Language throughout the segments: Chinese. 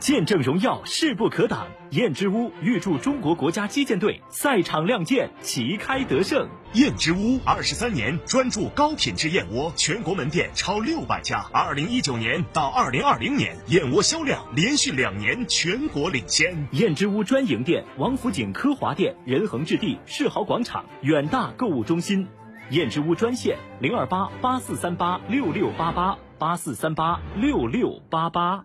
见证荣耀，势不可挡。燕之屋预祝中国国家击剑队赛场亮剑，旗开得胜。燕之屋二十三年专注高品质燕窝，全国门店超六百家。二零一九年到二零二零年，燕窝销量连续两年全国领先。燕之屋专营店：王府井科华店、仁恒置地、世豪广场、远大购物中心。燕之屋专线：零二八八四三八六六八八八四三八六六八八。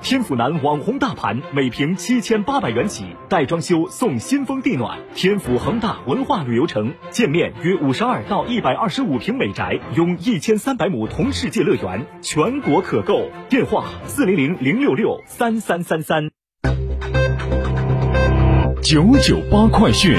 天府南网红大盘，每平七千八百元起，带装修送新风地暖。天府恒大文化旅游城，建面约五十二到一百二十五平美宅，拥一千三百亩同世界乐园，全国可购。电话。四零零零六六三三三三，九九八快讯。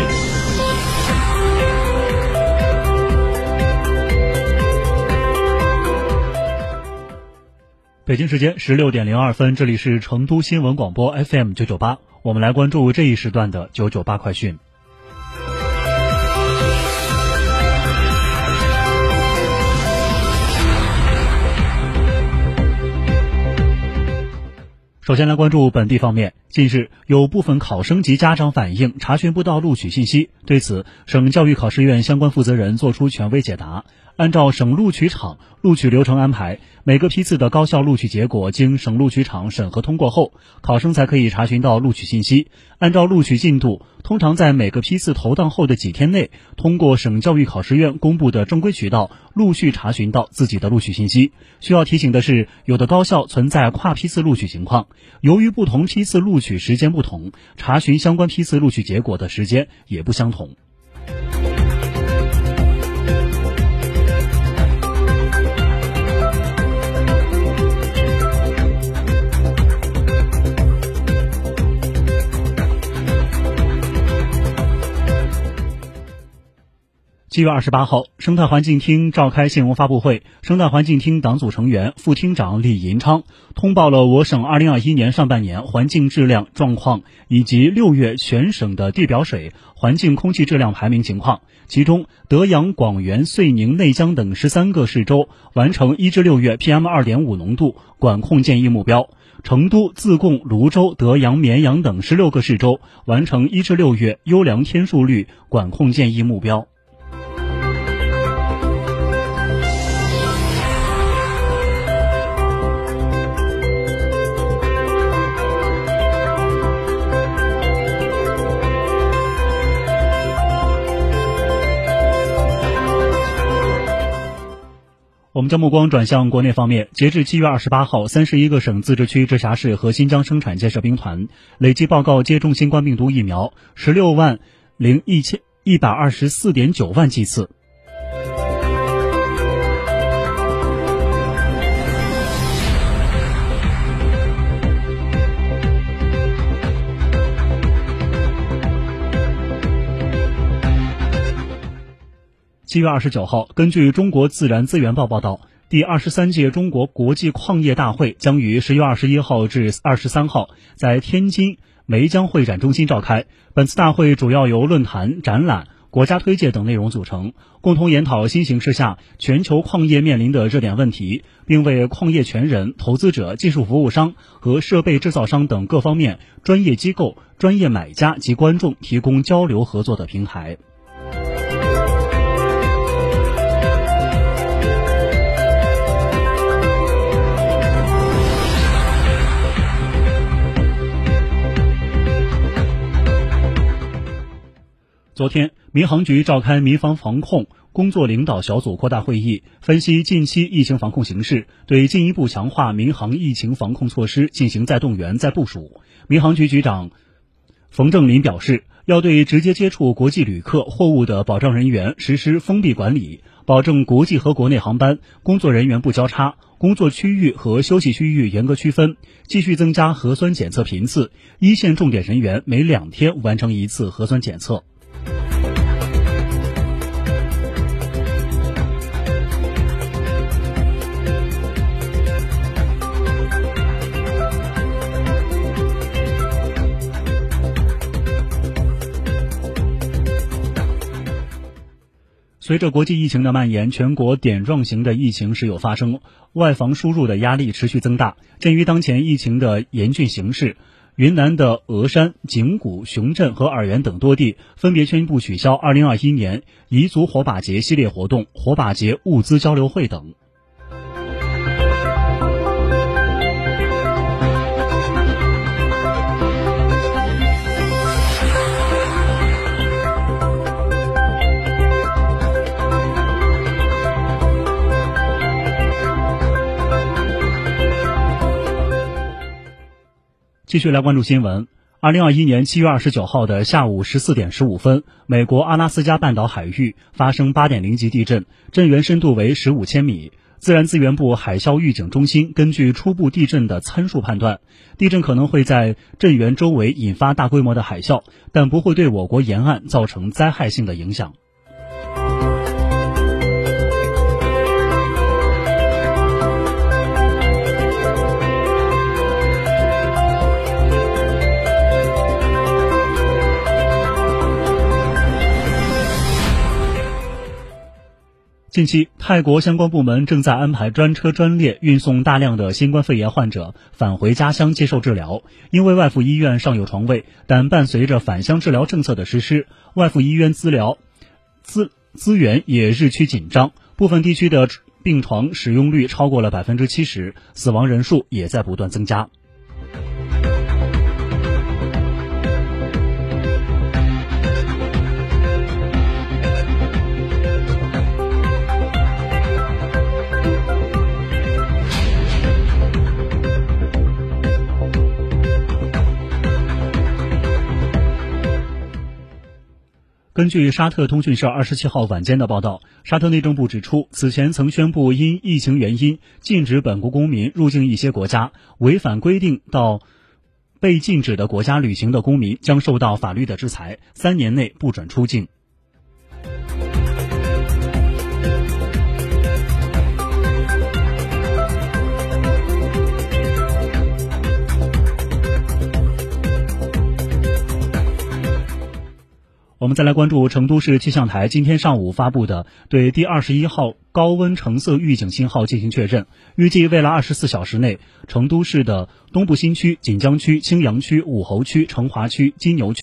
北京时间十六点零二分，这里是成都新闻广播 FM 九九八，我们来关注这一时段的九九八快讯。首先来关注本地方面。近日，有部分考生及家长反映查询不到录取信息，对此，省教育考试院相关负责人作出权威解答。按照省录取场录取流程安排，每个批次的高校录取结果经省录取场审核通过后，考生才可以查询到录取信息。按照录取进度，通常在每个批次投档后的几天内，通过省教育考试院公布的正规渠道陆续查询到自己的录取信息。需要提醒的是，有的高校存在跨批次录取情况，由于不同批次录取时间不同，查询相关批次录取结果的时间也不相同。七月二十八号，生态环境厅召开新闻发布会，生态环境厅党组成员、副厅长李银昌通报了我省二零二一年上半年环境质量状况以及六月全省的地表水、环境空气质量排名情况。其中，德阳、广元、遂宁、内江等十三个市州完成一至六月 PM 二点五浓度管控建议目标；成都、自贡、泸州、德阳、绵阳等十六个市州完成一至六月优良天数率管控建议目标。我们将目光转向国内方面，截至七月二十八号，三十一个省、自治区、直辖市和新疆生产建设兵团累计报告接种新冠病毒疫苗十六万零一千一百二十四点九万剂次。七月二十九号，根据中国自然资源报报道，第二十三届中国国际矿业大会将于十月二十一号至二十三号在天津梅江会展中心召开。本次大会主要由论坛、展览、国家推介等内容组成，共同研讨新形势下全球矿业面临的热点问题，并为矿业权人、投资者、技术服务商和设备制造商等各方面专业机构、专业买家及观众提供交流合作的平台。昨天，民航局召开民防防控工作领导小组扩大会议，分析近期疫情防控形势，对进一步强化民航疫情防控措施进行再动员、再部署。民航局局长冯正林表示，要对直接接触国际旅客货物的保障人员实施封闭管理，保证国际和国内航班工作人员不交叉，工作区域和休息区域严格区分，继续增加核酸检测频次，一线重点人员每两天完成一次核酸检测。随着国际疫情的蔓延，全国点状型的疫情时有发生，外防输入的压力持续增大。鉴于当前疫情的严峻形势，云南的峨山、景谷、雄镇和洱源等多地分别宣布取消2021年彝族火把节系列活动、火把节物资交流会等。继续来关注新闻。二零二一年七月二十九号的下午十四点十五分，美国阿拉斯加半岛海域发生八点零级地震，震源深度为十五千米。自然资源部海啸预警中心根据初步地震的参数判断，地震可能会在震源周围引发大规模的海啸，但不会对我国沿岸造成灾害性的影响。近期，泰国相关部门正在安排专车专列运送大量的新冠肺炎患者返回家乡接受治疗。因为外附医院尚有床位，但伴随着返乡治疗政策的实施，外附医院资疗资资源也日趋紧张，部分地区的病床使用率超过了百分之七十，死亡人数也在不断增加。根据沙特通讯社二十七号晚间的报道，沙特内政部指出，此前曾宣布因疫情原因禁止本国公民入境一些国家，违反规定到被禁止的国家旅行的公民将受到法律的制裁，三年内不准出境。我们再来关注成都市气象台今天上午发布的对第二十一号高温橙色预警信号进行确认。预计未来二十四小时内，成都市的东部新区、锦江区、青羊区、武侯区、成华区、金牛区。